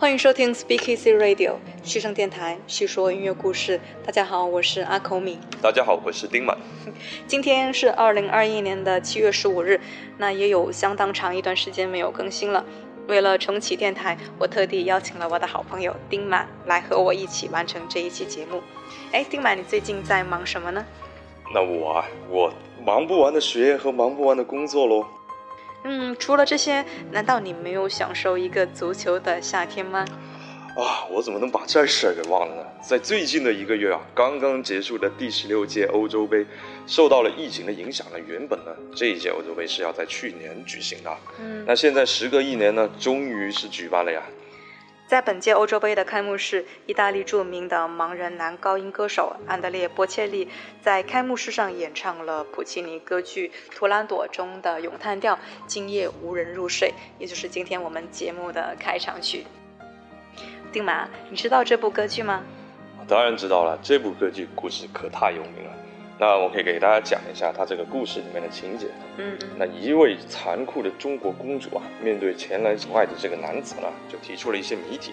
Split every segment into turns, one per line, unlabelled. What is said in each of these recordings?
欢迎收听 Speak Easy Radio 虚声电台，叙说音乐故事。大家好，我是阿口米。
大家好，我是丁满。
今天是二零二一年的七月十五日，那也有相当长一段时间没有更新了。为了重启电台，我特地邀请了我的好朋友丁满来和我一起完成这一期节目。哎，丁满，你最近在忙什么呢？
那我啊，我忙不完的学业和忙不完的工作喽。
嗯，除了这些，难道你没有享受一个足球的夏天吗？
啊，我怎么能把这事儿给忘了呢？在最近的一个月啊，刚刚结束的第十六届欧洲杯受到了疫情的影响呢。原本呢，这一届欧洲杯是要在去年举行的，嗯，那现在时隔一年呢，终于是举办了呀。
在本届欧洲杯的开幕式，意大利著名的盲人男高音歌手安德烈·波切利在开幕式上演唱了普契尼歌剧《图兰朵》中的咏叹调《今夜无人入睡》，也就是今天我们节目的开场曲。丁马，你知道这部歌剧吗？
当然知道了，这部歌剧故事可太有名了。那我可以给大家讲一下他这个故事里面的情节。嗯，那一位残酷的中国公主啊，面对前来求爱的这个男子呢，就提出了一些谜题。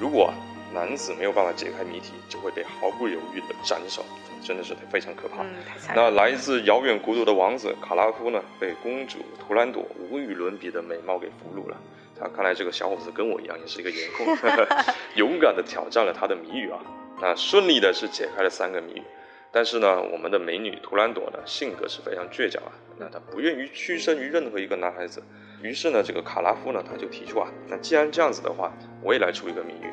如果男子没有办法解开谜题，就会被毫不犹豫的斩首，真的是非常可怕。那来自遥远国度的王子卡拉夫呢，被公主图兰朵无与伦比的美貌给俘虏了。他看来这个小伙子跟我一样，也是一个颜控，勇敢的挑战了他的谜语啊。那顺利的是解开了三个谜语。但是呢，我们的美女图兰朵呢，性格是非常倔强啊。那她不愿意屈身于任何一个男孩子。于是呢，这个卡拉夫呢，他就提出啊，那既然这样子的话，我也来出一个谜语。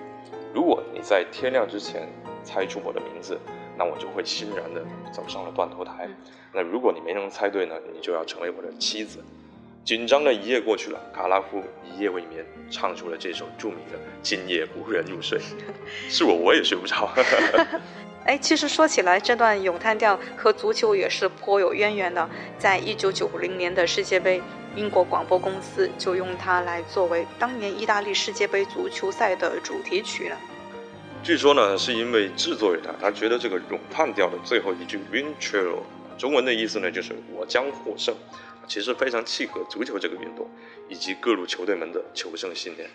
如果你在天亮之前猜出我的名字，那我就会欣然的走上了断头台。那如果你没能猜对呢，你就要成为我的妻子。紧张的一夜过去了，卡拉夫一夜未眠，唱出了这首著名的《今夜无人入睡》。是我，我也睡不着。
哎，其实说起来，这段咏叹调和足球也是颇有渊源的。在一九九零年的世界杯，英国广播公司就用它来作为当年意大利世界杯足球赛的主题曲了。
据说呢，是因为制作人啊，他觉得这个咏叹调的最后一句 “Vincero”，中文的意思呢就是“我将获胜”。其实非常契合足球这个运动，以及各路球队们的求胜信念。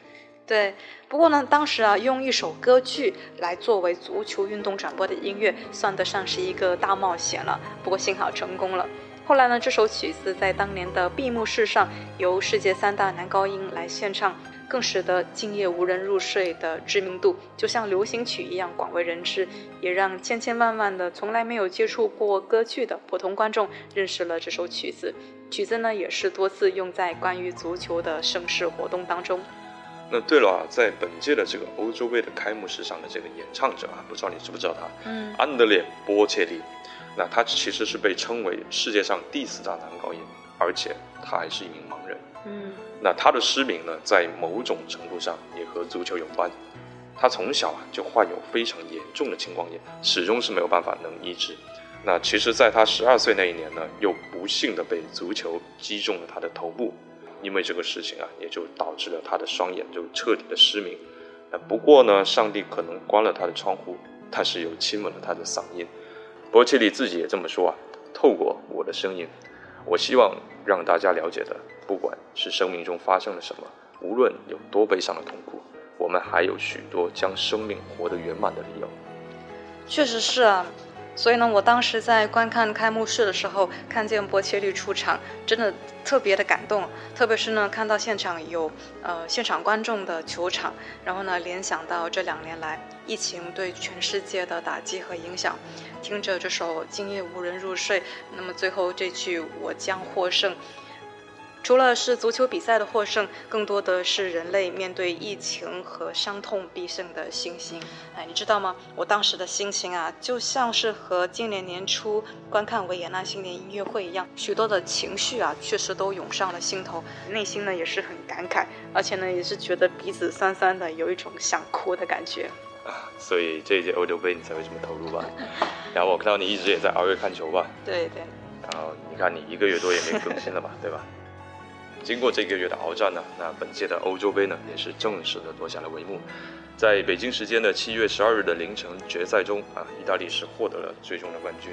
对，不过呢，当时啊，用一首歌剧来作为足球运动转播的音乐，算得上是一个大冒险了。不过幸好成功了。后来呢，这首曲子在当年的闭幕式上，由世界三大男高音来献唱。更使得《今夜无人入睡》的知名度就像流行曲一样广为人知，也让千千万万的从来没有接触过歌剧的普通观众认识了这首曲子。曲子呢，也是多次用在关于足球的盛世活动当中。
那对了啊，在本届的这个欧洲杯的开幕式上的这个演唱者啊，不知道你知不知道他？嗯，安德烈·波切利。那他其实是被称为世界上第四大男高音，而且他还是一名盲人。嗯。那他的失明呢，在某种程度上也和足球有关。他从小啊就患有非常严重的青光眼，始终是没有办法能医治。那其实，在他十二岁那一年呢，又不幸的被足球击中了他的头部，因为这个事情啊，也就导致了他的双眼就彻底的失明。那不过呢，上帝可能关了他的窗户，但是又亲吻了他的嗓音。波切利自己也这么说啊，透过我的声音，我希望让大家了解的。不管是生命中发生了什么，无论有多悲伤的痛苦，我们还有许多将生命活得圆满的理由。
确实是啊，所以呢，我当时在观看开幕式的时候，看见波切利出场，真的特别的感动。特别是呢，看到现场有呃现场观众的球场，然后呢，联想到这两年来疫情对全世界的打击和影响，听着这首《今夜无人入睡》，那么最后这句“我将获胜”。除了是足球比赛的获胜，更多的是人类面对疫情和伤痛必胜的信心。哎，你知道吗？我当时的心情啊，就像是和今年年初观看维也纳新年音乐会一样，许多的情绪啊，确实都涌上了心头，内心呢也是很感慨，而且呢也是觉得鼻子酸酸的，有一种想哭的感觉。
啊，所以这一届欧洲杯你才会这么投入吧？然后我看到你一直也在熬夜看球吧？
对对。
然后你看你一个月多也没更新了吧？对吧？经过这个月的鏖战呢，那本届的欧洲杯呢也是正式的落下了帷幕。在北京时间的七月十二日的凌晨决赛中啊，意大利是获得了最终的冠军。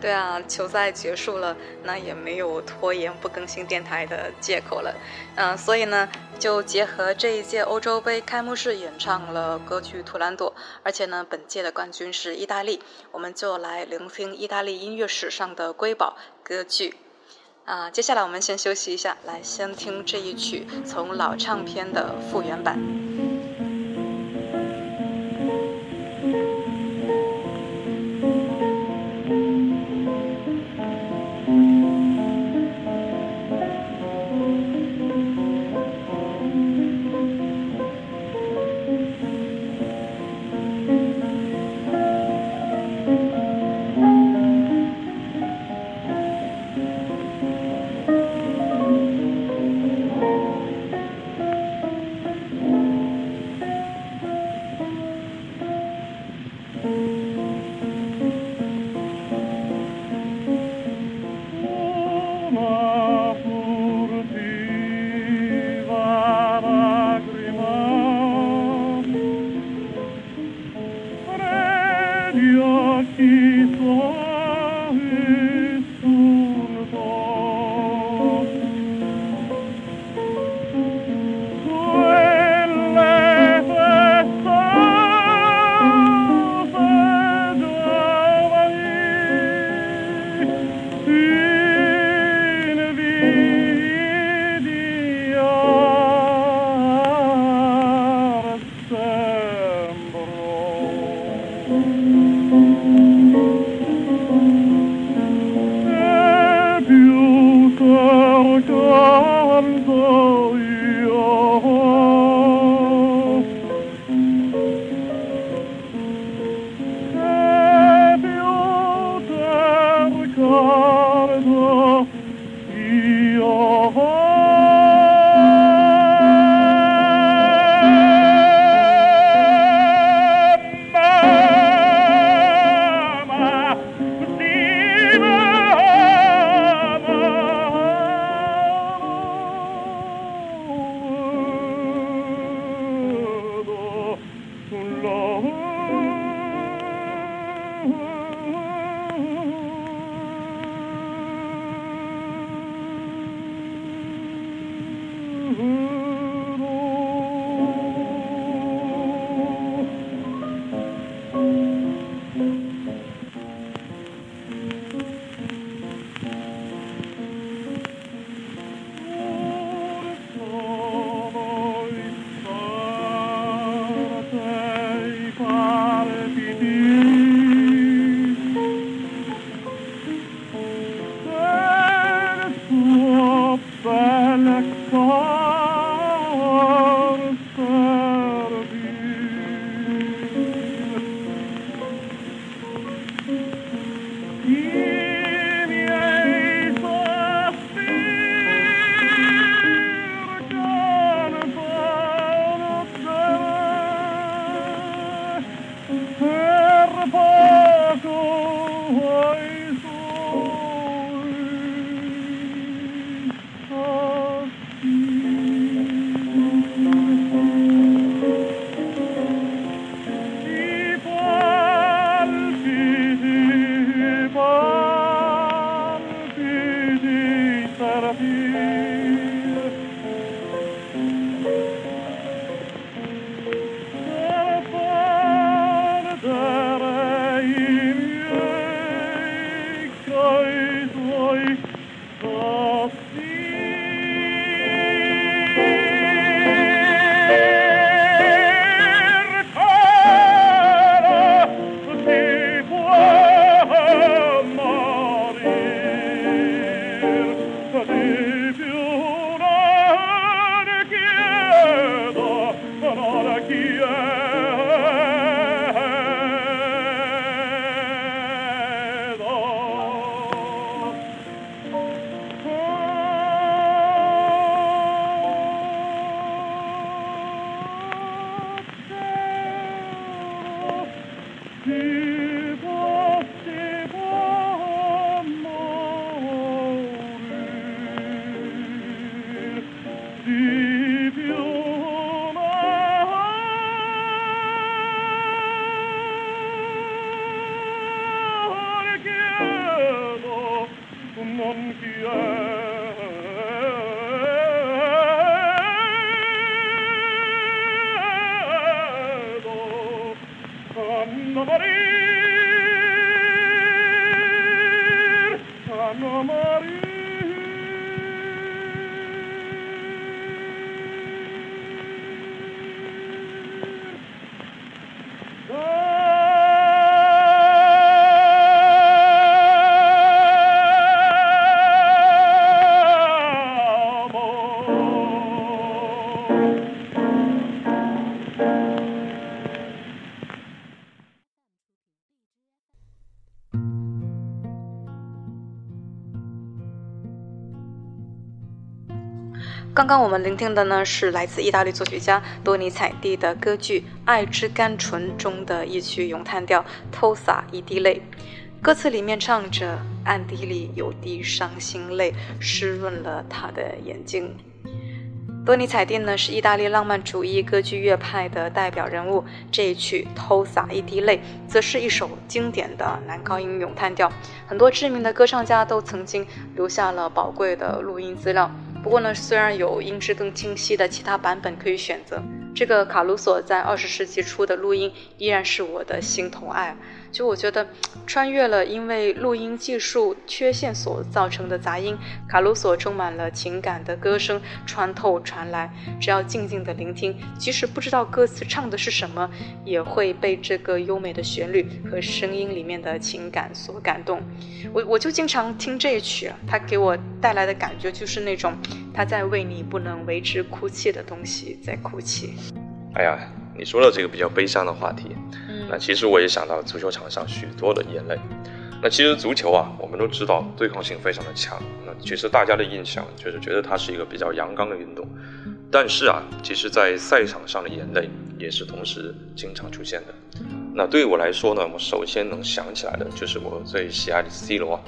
对啊，球赛结束了，那也没有拖延不更新电台的借口了。嗯，所以呢，就结合这一届欧洲杯开幕式演唱了歌剧《图兰朵》，而且呢，本届的冠军是意大利，我们就来聆听意大利音乐史上的瑰宝歌剧。啊，接下来我们先休息一下，来先听这一曲从老唱片的复原版。刚刚我们聆听的呢，是来自意大利作曲家多尼采蒂的歌剧《爱之甘醇》中的一曲咏叹调《偷洒一滴泪》。歌词里面唱着：“暗地里有滴伤心泪，湿润了他的眼睛。”多尼采蒂呢，是意大利浪漫主义歌剧乐派的代表人物。这一曲《偷洒一滴泪》则是一首经典的男高音咏叹调，很多知名的歌唱家都曾经留下了宝贵的录音资料。不过呢，虽然有音质更清晰的其他版本可以选择，这个卡鲁索在二十世纪初的录音依然是我的心头爱。就我觉得，穿越了因为录音技术缺陷所造成的杂音，卡鲁索充满了情感的歌声穿透传来。只要静静的聆听，即使不知道歌词唱的是什么，也会被这个优美的旋律和声音里面的情感所感动。我我就经常听这一曲，它给我带来的感觉就是那种他在为你不能为之哭泣的东西在哭泣。
哎呀，你说了这个比较悲伤的话题。那其实我也想到足球场上许多的眼泪。那其实足球啊，我们都知道对抗性非常的强。那其实大家的印象就是觉得它是一个比较阳刚的运动。但是啊，其实，在赛场上的眼泪也是同时经常出现的。那对于我来说呢，我首先能想起来的就是我最喜爱的 C 罗，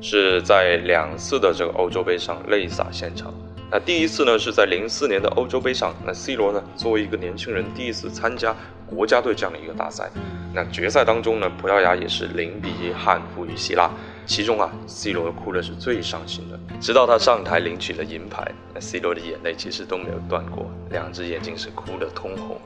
是在两次的这个欧洲杯上泪洒现场。那第一次呢，是在零四年的欧洲杯上，那 C 罗呢，作为一个年轻人，第一次参加。国家队这样的一个大赛，那决赛当中呢，葡萄牙也是零比一憾负于希腊。其中啊，C 罗哭的是最伤心的，直到他上台领取了银牌，那 C 罗的眼泪其实都没有断过，两只眼睛是哭得通红。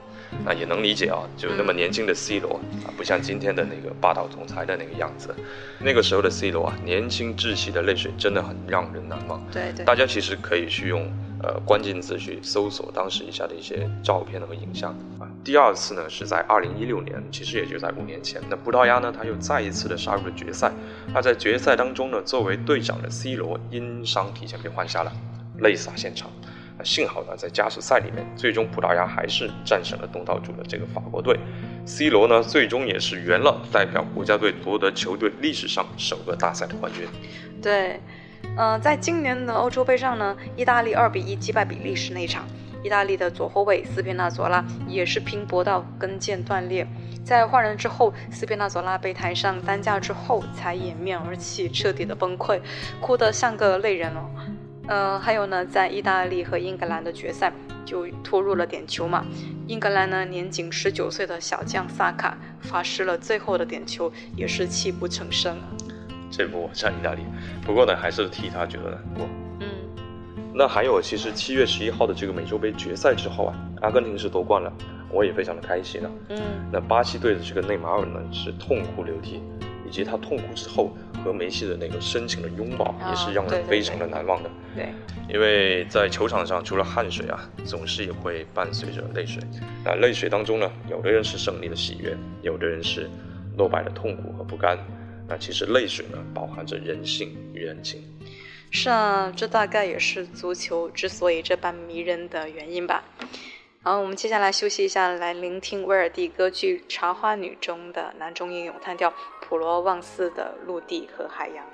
那也能理解啊，就那么年轻的 C 罗啊，不像今天的那个霸道总裁的那个样子。那个时候的 C 罗啊，年轻稚气的泪水真的很让人难忘。
对对，
大家其实可以去用。呃，关键字去搜索当时一下的一些照片和影像啊。第二次呢是在二零一六年，其实也就在五年前。那葡萄牙呢，他又再一次的杀入了决赛。那在决赛当中呢，作为队长的 C 罗因伤提前被换下了，泪洒现场。幸好呢，在加时赛里面，最终葡萄牙还是战胜了东道主的这个法国队。C 罗呢，最终也是圆了代表国家队夺得球队历史上首个大赛的冠军。
对。嗯，在今年的欧洲杯上呢，意大利二比一击败比利时那一场，意大利的左后卫斯皮纳佐拉也是拼搏到跟腱断裂，在换人之后，斯皮纳佐拉被抬上担架之后才掩面而泣，彻底的崩溃，哭得像个泪人哦。呃，还有呢，在意大利和英格兰的决赛就拖入了点球嘛，英格兰呢年仅十九岁的小将萨卡罚失了最后的点球，也是泣不成声。
这波我站意大利，不过呢，还是替他觉得难过。
嗯，
那还有，其实七月十一号的这个美洲杯决赛之后啊，阿根廷是夺冠了，我也非常的开心啊。
嗯，
那巴西队的这个内马尔呢是痛哭流涕，以及他痛哭之后和梅西的那个深情的拥抱，也是让人非常的难忘的。
对，
因为在球场上除了汗水啊，总是也会伴随着泪水。那泪水当中呢，有的人是胜利的喜悦，有的人是落败的痛苦和不甘。那其实泪水呢，饱含着人性与人情。
是啊，这大概也是足球之所以这般迷人的原因吧。好，我们接下来休息一下，来聆听威尔第歌剧《茶花女》中的男中音咏叹调《普罗旺斯的陆地和海洋》。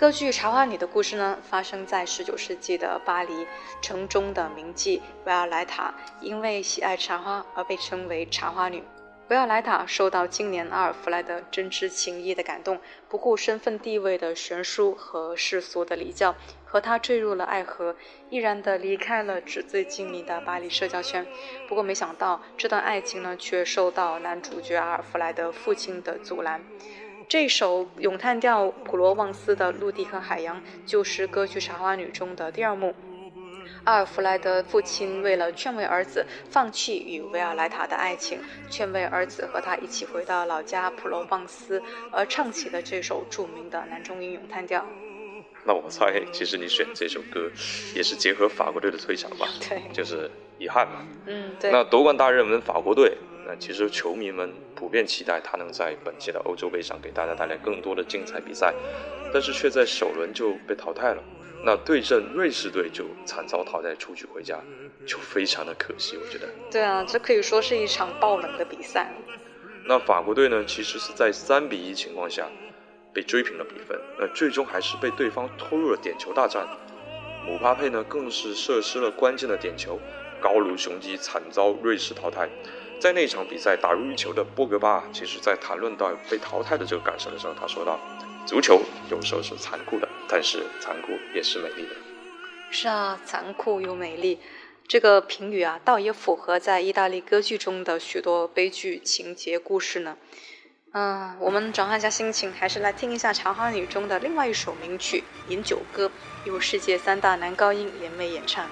歌剧《茶花女》的故事呢，发生在19世纪的巴黎城中的名妓维尔莱塔，因为喜爱茶花而被称为茶花女。维尔莱塔受到青年阿尔弗莱德真挚情谊的感动，不顾身份地位的悬殊和世俗的礼教，和他坠入了爱河，毅然地离开了纸醉金迷的巴黎社交圈。不过，没想到这段爱情呢，却受到男主角阿尔弗莱德父亲的阻拦。这首咏叹调普罗旺斯的陆地和海洋，就是歌剧《茶花女》中的第二幕。阿尔弗莱德父亲为了劝慰儿子放弃与维尔莱塔的爱情，劝慰儿子和他一起回到老家普罗旺斯，而唱起了这首著名的男中音咏叹调。
那我猜，其实你选这首歌也是结合法国队的退场吧？
对，
就是遗憾嘛。
嗯，对。
那夺冠大热门法国队。其实球迷们普遍期待他能在本届的欧洲杯上给大家带来更多的精彩比赛，但是却在首轮就被淘汰了。那对阵瑞士队就惨遭淘汰出局回家，就非常的可惜，我觉得。
对啊，这可以说是一场爆冷的比赛。
那法国队呢，其实是在三比一情况下，
被追平了比分，那最终还是被对方拖入了点球大战。姆巴佩呢，更是射失了关键的点球，高卢雄鸡惨遭瑞士淘汰。在那场比赛打入一球的波格巴，其实在谈论到被淘汰的这个感受的时候，他说道：“足球有时候是残酷的，但是残酷也是美丽的。”
是啊，残酷又美丽，这个评语啊，倒也符合在意大利歌剧中的许多悲剧情节故事呢。嗯，我们转换一下心情，还是来听一下《长花女》中的另外一首名曲《饮酒歌》，由世界三大男高音联袂演唱。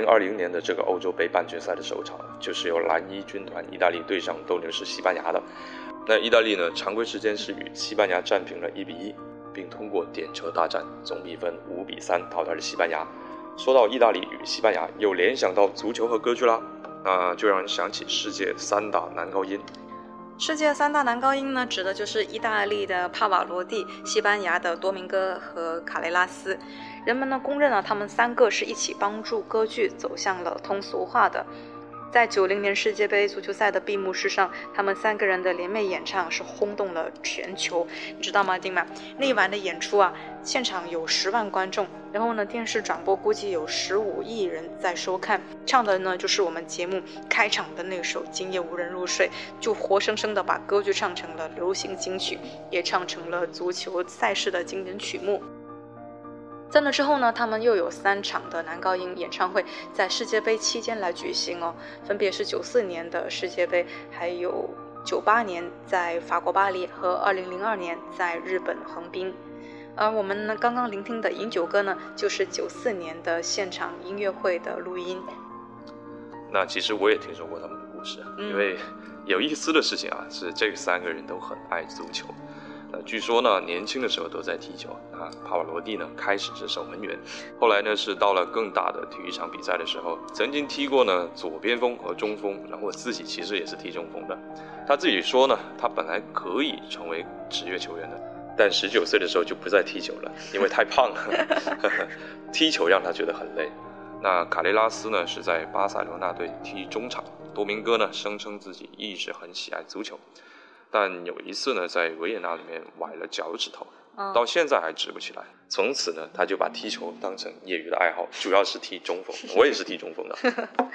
零二零年的这个欧洲杯半决赛的首场，就是由蓝衣军团意大利队上斗牛士西班牙的。那意大利呢，常规时间是与西班牙战平了一比一，并通过点球大战，总比分五比三淘汰了西班牙。说到意大利与西班牙，又联想到足球和歌剧啦，那就让人想起世界三大男高音。
世界三大男高音呢，指的就是意大利的帕瓦罗蒂、西班牙的多明戈和卡雷拉斯。人们呢公认了他们三个是一起帮助歌剧走向了通俗化的。在九零年世界杯足球赛的闭幕式上，他们三个人的联袂演唱是轰动了全球，你知道吗，丁满？那一晚的演出啊，现场有十万观众，然后呢，电视转播估计有十五亿人在收看，唱的呢就是我们节目开场的那首《今夜无人入睡》，就活生生的把歌剧唱成了流行金曲，也唱成了足球赛事的经典曲目。在那之后呢，他们又有三场的男高音演唱会在世界杯期间来举行哦，分别是九四年的世界杯，还有九八年在法国巴黎和二零零二年在日本横滨。而我们呢刚刚聆听的《饮酒歌》呢，就是九四年的现场音乐会的录音。
那其实我也听说过他们的故事，因为有意思的事情啊，是这三个人都很爱足球。据说呢，年轻的时候都在踢球啊。帕瓦罗蒂呢，开始是守门员，后来呢是到了更大的体育场比赛的时候，曾经踢过呢左边锋和中锋，然后我自己其实也是踢中锋的。他自己说呢，他本来可以成为职业球员的，但十九岁的时候就不再踢球了，因为太胖了，踢球让他觉得很累。那卡雷拉斯呢是在巴塞罗那队踢中场，多明戈呢声称自己一直很喜爱足球。但有一次呢，在维也纳里面崴了脚趾头，到现在还直不起来。从此呢，他就把踢球当成业余的爱好，主要是踢中锋。我也是踢中锋的。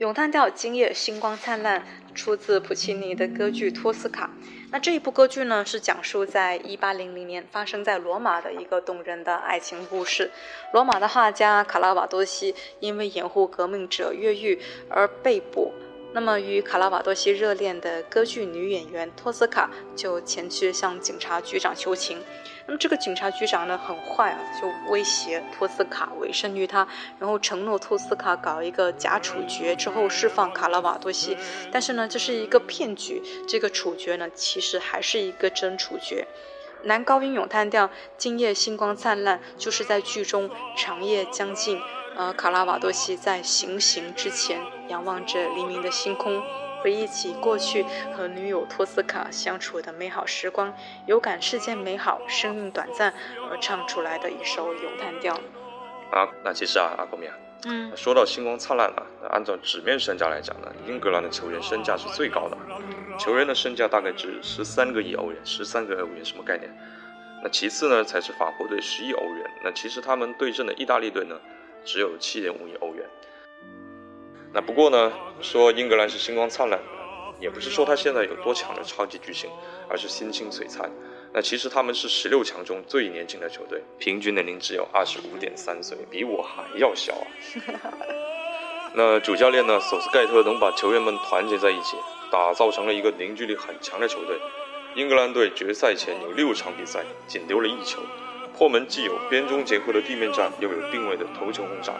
咏叹调》今夜星光灿烂，出自普契尼的歌剧《托斯卡》。那这一部歌剧呢，是讲述在一八零零年发生在罗马的一个动人的爱情故事。罗马的画家卡拉瓦多西因为掩护革命者越狱而被捕。那么，与卡拉瓦多西热恋的歌剧女演员托斯卡就前去向警察局长求情。那么，这个警察局长呢很坏啊，就威胁托斯卡委身于他，然后承诺托斯卡搞一个假处决之后释放卡拉瓦多西。但是呢，这是一个骗局，这个处决呢其实还是一个真处决。男高音咏叹调，今夜星光灿烂，就是在剧中长夜将近。呃，卡拉瓦多西在行刑之前，仰望着黎明的星空，回忆起过去和女友托斯卡相处的美好时光，有感世间美好，生命短暂，而唱出来的一首咏叹调。
啊，那其实啊，阿公米啊，
嗯，
说到星光灿烂啊，那按照纸面身价来讲呢，英格兰的球员身价是最高的，球员的身价大概值十三个亿欧元，十三个欧元什么概念？那其次呢才是法国队十亿欧元，那其实他们对阵的意大利队呢只有七点五亿欧元。那不过呢，说英格兰是星光灿烂，也不是说他现在有多强的超级巨星，而是心情璀璨。那其实他们是十六强中最年轻的球队，平均年龄只有二十五点三岁，比我还要小啊。那主教练呢，索斯盖特能把球员们团结在一起，打造成了一个凝聚力很强的球队。英格兰队决赛前有六场比赛，仅丢了一球。破门既有边中结合的地面战，又有定位的头球轰炸。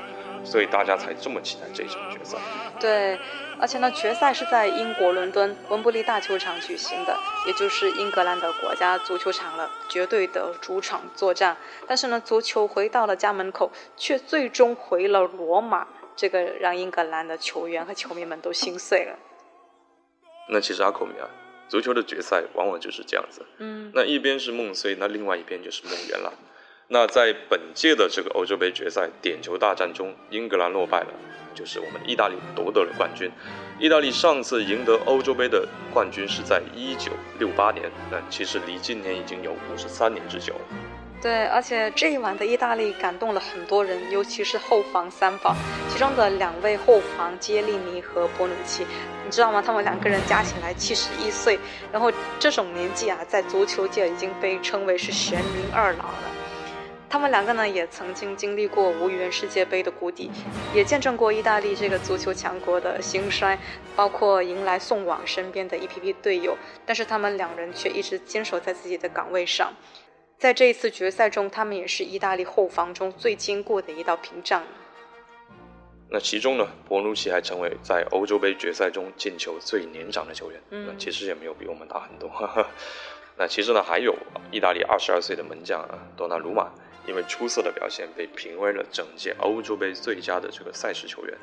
所以大家才这么期待这场决赛。
对，而且呢，决赛是在英国伦敦温布利大球场举行的，也就是英格兰的国家足球场了，绝对的主场作战。但是呢，足球回到了家门口，却最终回了罗马，这个让英格兰的球员和球迷们都心碎了。
那其实阿孔米啊，足球的决赛往往就是这样子。
嗯。
那一边是梦碎，那另外一边就是梦圆了。那在本届的这个欧洲杯决赛点球大战中，英格兰落败了，就是我们意大利夺得了冠军。意大利上次赢得欧洲杯的冠军是在一九六八年，那其实离今年已经有五十三年之久了。
对，而且这一晚的意大利感动了很多人，尤其是后防三防，其中的两位后防杰利尼和博努奇，你知道吗？他们两个人加起来七十一岁，然后这种年纪啊，在足球界已经被称为是玄冥二老了。他们两个呢，也曾经经历过无缘世界杯的谷底，也见证过意大利这个足球强国的兴衰，包括迎来送往身边的一批批队友。但是他们两人却一直坚守在自己的岗位上，在这一次决赛中，他们也是意大利后防中最坚固的一道屏障。
那其中呢，博努奇还成为在欧洲杯决赛中进球最年长的球员，
嗯，
其实也没有比我们大很多。那其实呢，还有意大利二十二岁的门将啊，多纳鲁马。因为出色的表现，被评为了整届欧洲杯最佳的这个赛事球员。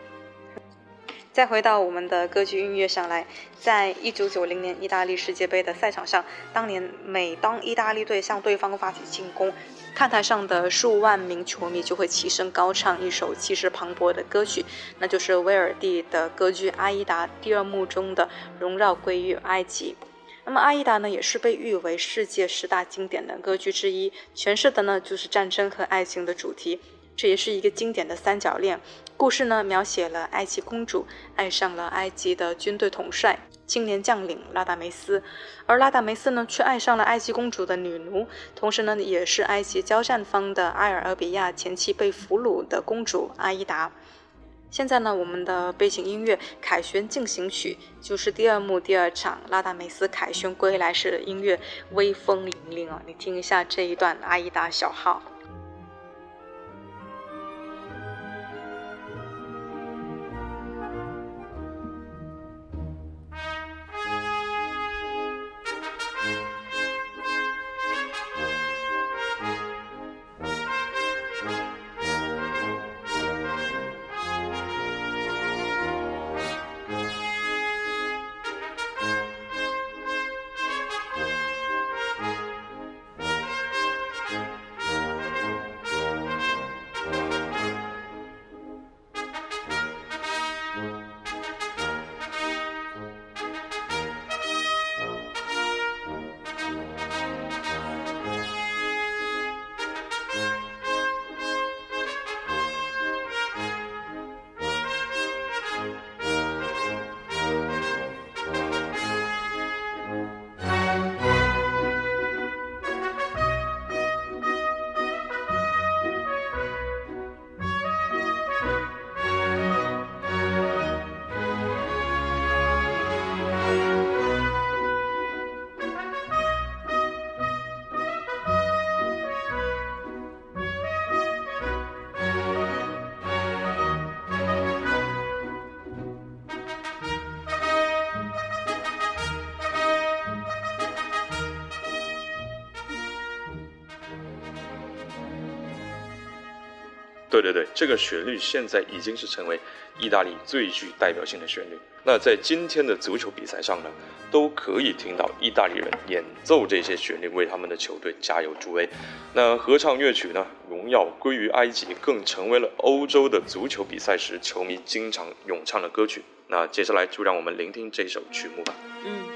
再回到我们的歌剧音乐上来，在一九九零年意大利世界杯的赛场上，当年每当意大利队向对方发起进攻，看台上的数万名球迷就会齐声高唱一首气势磅礴的歌曲，那就是威尔第的歌剧《阿依达》第二幕中的“荣耀归于埃及”。那么《阿依达》呢，也是被誉为世界十大经典的歌剧之一，诠释的呢就是战争和爱情的主题。这也是一个经典的三角恋故事呢，描写了埃及公主爱上了埃及的军队统帅青年将领拉达梅斯，而拉达梅斯呢却爱上了埃及公主的女奴，同时呢也是埃及交战方的埃尔俄比亚前妻被俘虏的公主阿依达。现在呢，我们的背景音乐《凯旋进行曲》就是第二幕第二场拉达梅斯凯旋归来时的音乐，威风凛凛啊！你听一下这一段阿依达小号。
对对对，这个旋律现在已经是成为意大利最具代表性的旋律。那在今天的足球比赛上呢，都可以听到意大利人演奏这些旋律，为他们的球队加油助威。那合唱乐曲呢，《荣耀归于埃及》更成为了欧洲的足球比赛时球迷经常咏唱的歌曲。那接下来就让我们聆听这首曲目吧。嗯。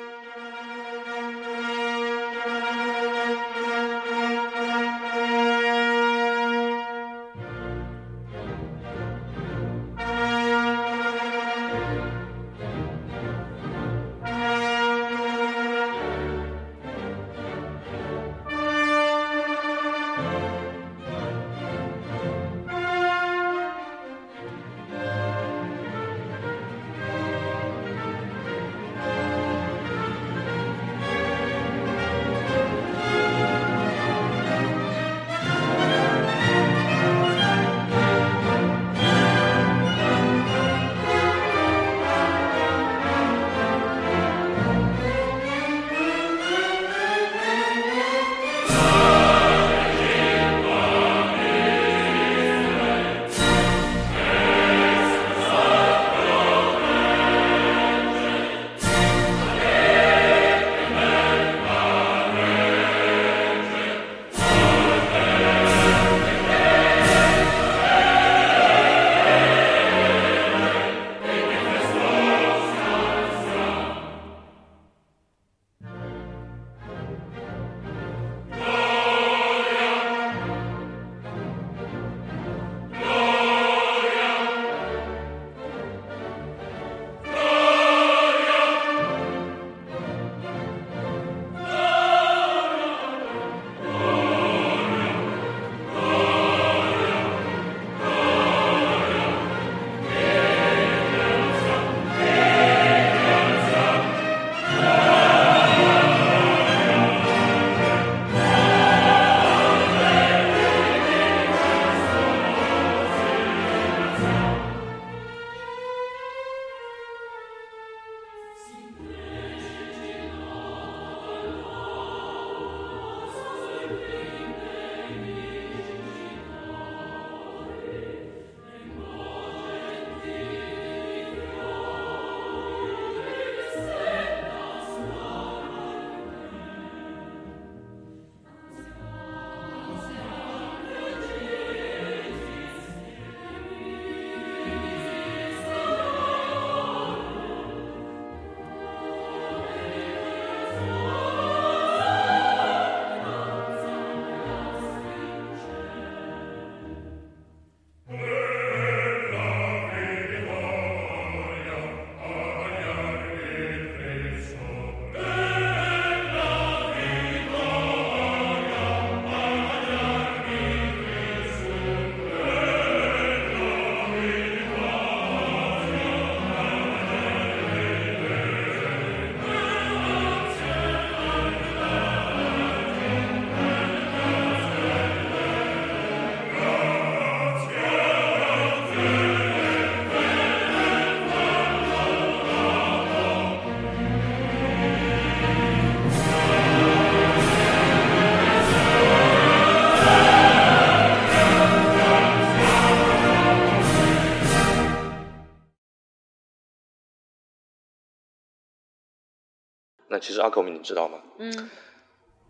其实阿克米，你知道吗？嗯，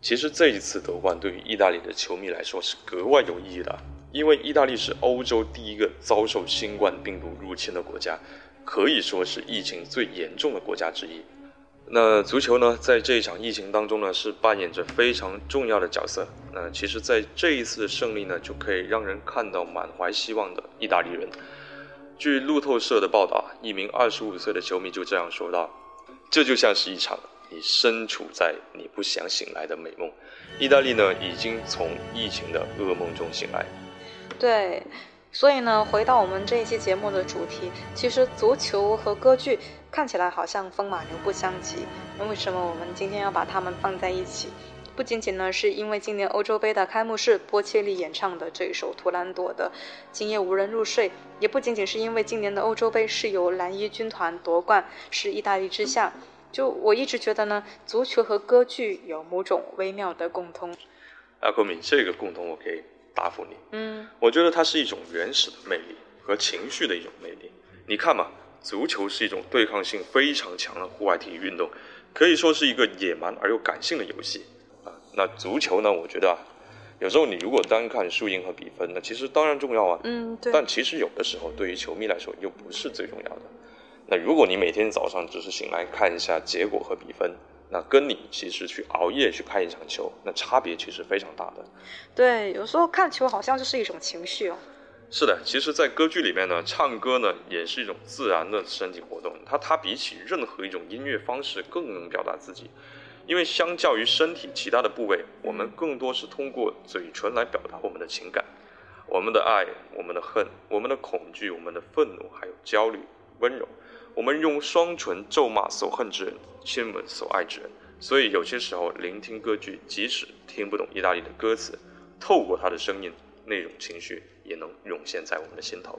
其实这一次夺冠对于意大利的球迷来说是格外有意义的，因为意大利是欧洲第一个遭受新冠病毒入侵的国家，可以说是疫情最严重的国家之一。那足球呢，在这一场疫情当中呢，是扮演着非常重要的角色。那其实，在这一次的胜利呢，就可以让人看到满怀希望的意大利人。据路透社的报道，一名二十五岁的球迷就这样说道：“这就像是一场……”你身处在你不想醒来的美梦，意大利呢已经从疫情的噩梦中醒来。
对，所以呢，回到我们这一期节目的主题，其实足球和歌剧看起来好像风马牛不相及。那为什么我们今天要把它们放在一起？不仅仅呢是因为今年欧洲杯的开幕式，波切利演唱的这一首《图兰朵》的《今夜无人入睡》，也不仅仅是因为今年的欧洲杯是由蓝衣军团夺冠，是意大利之下。就我一直觉得呢，足球和歌剧有某种微妙的共通。
阿克敏，这个共通我可以答复你。嗯，我觉得它是一种原始的魅力和情绪的一种魅力。你看嘛，足球是一种对抗性非常强的户外体育运动，可以说是一个野蛮而又感性的游戏啊。那足球呢，我觉得啊，有时候你如果单看输赢和比分，那其实当然重要啊。
嗯，对。
但其实有的时候，对于球迷来说，又不是最重要的。那如果你每天早上只是醒来看一下结果和比分，那跟你其实去熬夜去看一场球，那差别其实非常大的。
对，有时候看球好像就是一种情绪哦。
是的，其实，在歌剧里面呢，唱歌呢也是一种自然的身体活动，它它比起任何一种音乐方式更能表达自己，因为相较于身体其他的部位，我们更多是通过嘴唇来表达我们的情感，我们的爱，我们的恨，我们的恐惧，我们的愤怒，还有焦虑、温柔。我们用双唇咒骂所恨之人，亲吻所爱之人。所以有些时候聆听歌剧，即使听不懂意大利的歌词，透过他的声音，那种情绪也能涌现在我们的心头。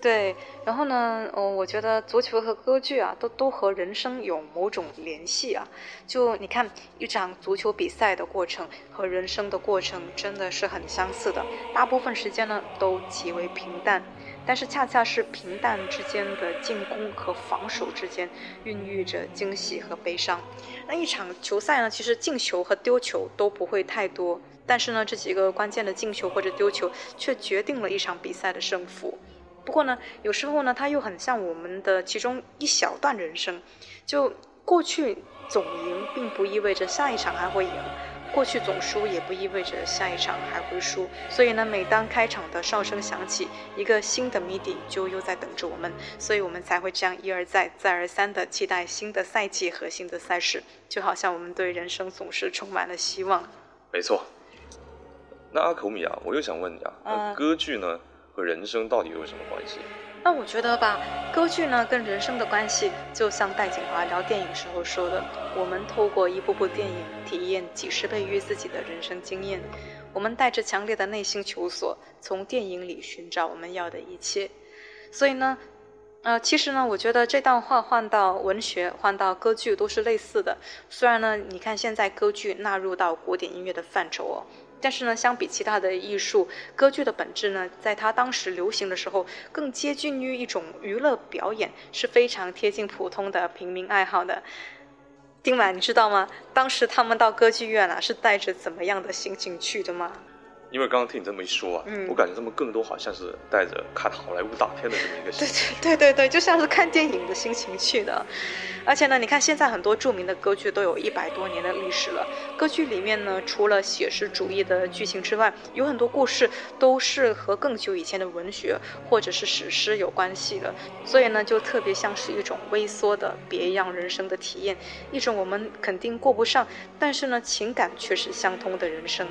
对，然后呢，嗯，我觉得足球和歌剧啊，都都和人生有某种联系啊。就你看，一场足球比赛的过程和人生的过程真的是很相似的，大部分时间呢都极为平淡。但是恰恰是平淡之间的进攻和防守之间，孕育着惊喜和悲伤。那一场球赛呢，其实进球和丢球都不会太多，但是呢，这几个关键的进球或者丢球却决定了一场比赛的胜负。不过呢，有时候呢，它又很像我们的其中一小段人生，就过去总赢，并不意味着下一场还会赢。过去总输也不意味着下一场还会输，所以呢，每当开场的哨声响起，一个新的谜底就又在等着我们，所以我们才会这样一而再、再而三的期待新的赛季和新的赛事，就好像我们对人生总是充满了希望。
没错。那阿口米啊，我又想问你啊，那歌剧呢和人生到底有什么关系？
那我觉得吧，歌剧呢跟人生的关系，就像戴锦华聊电影时候说的，我们透过一部部电影体验几十倍于自己的人生经验，我们带着强烈的内心求索，从电影里寻找我们要的一切。所以呢，呃，其实呢，我觉得这段话换到文学，换到歌剧都是类似的。虽然呢，你看现在歌剧纳入到古典音乐的范畴哦。但是呢，相比其他的艺术，歌剧的本质呢，在它当时流行的时候，更接近于一种娱乐表演，是非常贴近普通的平民爱好的。丁满，你知道吗？当时他们到歌剧院啊，是带着怎么样的心情去的吗？
因为刚刚听你这么一说啊，我感觉他们更多好像是带着看好莱坞大片的这么一个心情，
对对对对，就像是看电影的心情去的。而且呢，你看现在很多著名的歌剧都有一百多年的历史了。歌剧里面呢，除了写实主义的剧情之外，有很多故事都是和更久以前的文学或者是史诗有关系的。所以呢，就特别像是一种微缩的别样人生的体验，一种我们肯定过不上，但是呢，情感却是相通的人生。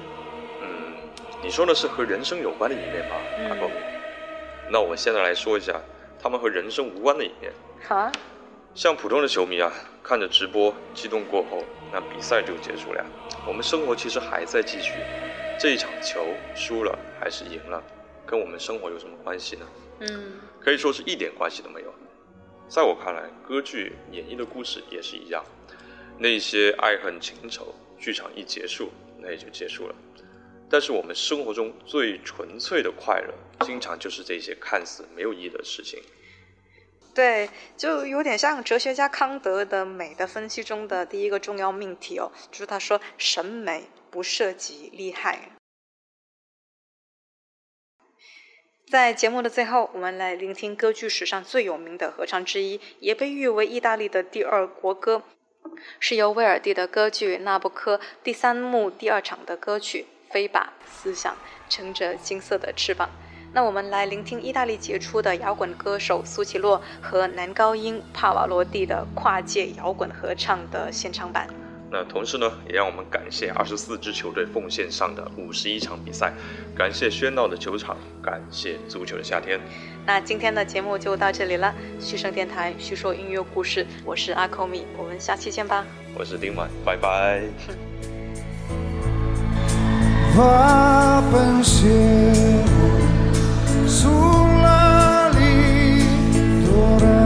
你说的是和人生有关的一面吗，阿公？那我现在来说一下他们和人生无关的一面。
好啊。
像普通的球迷啊，看着直播激动过后，那比赛就结束了。我们生活其实还在继续。这一场球输了还是赢了，跟我们生活有什么关系呢？
嗯。
可以说是一点关系都没有。在我看来，歌剧演绎的故事也是一样。那些爱恨情仇，剧场一结束，那也就结束了。但是我们生活中最纯粹的快乐，经常就是这些看似没有意义的事情。
对，就有点像哲学家康德的美的分析中的第一个重要命题哦，就是他说审美不涉及利害。在节目的最后，我们来聆听歌剧史上最有名的合唱之一，也被誉为意大利的第二国歌，是由威尔第的歌剧《纳布科》第三幕第二场的歌曲。飞吧，思想撑着金色的翅膀。那我们来聆听意大利杰出的摇滚歌手苏奇洛和男高音帕瓦罗蒂的跨界摇滚合唱的现场版。
那同时呢，也让我们感谢二十四支球队奉献上的五十一场比赛，感谢喧闹的球场，感谢足球的夏天。
那今天的节目就到这里了，旭声电台叙说音乐故事，我是阿扣米，我们下期见吧。
我是丁满，拜拜。
fa pensiero sulla litorale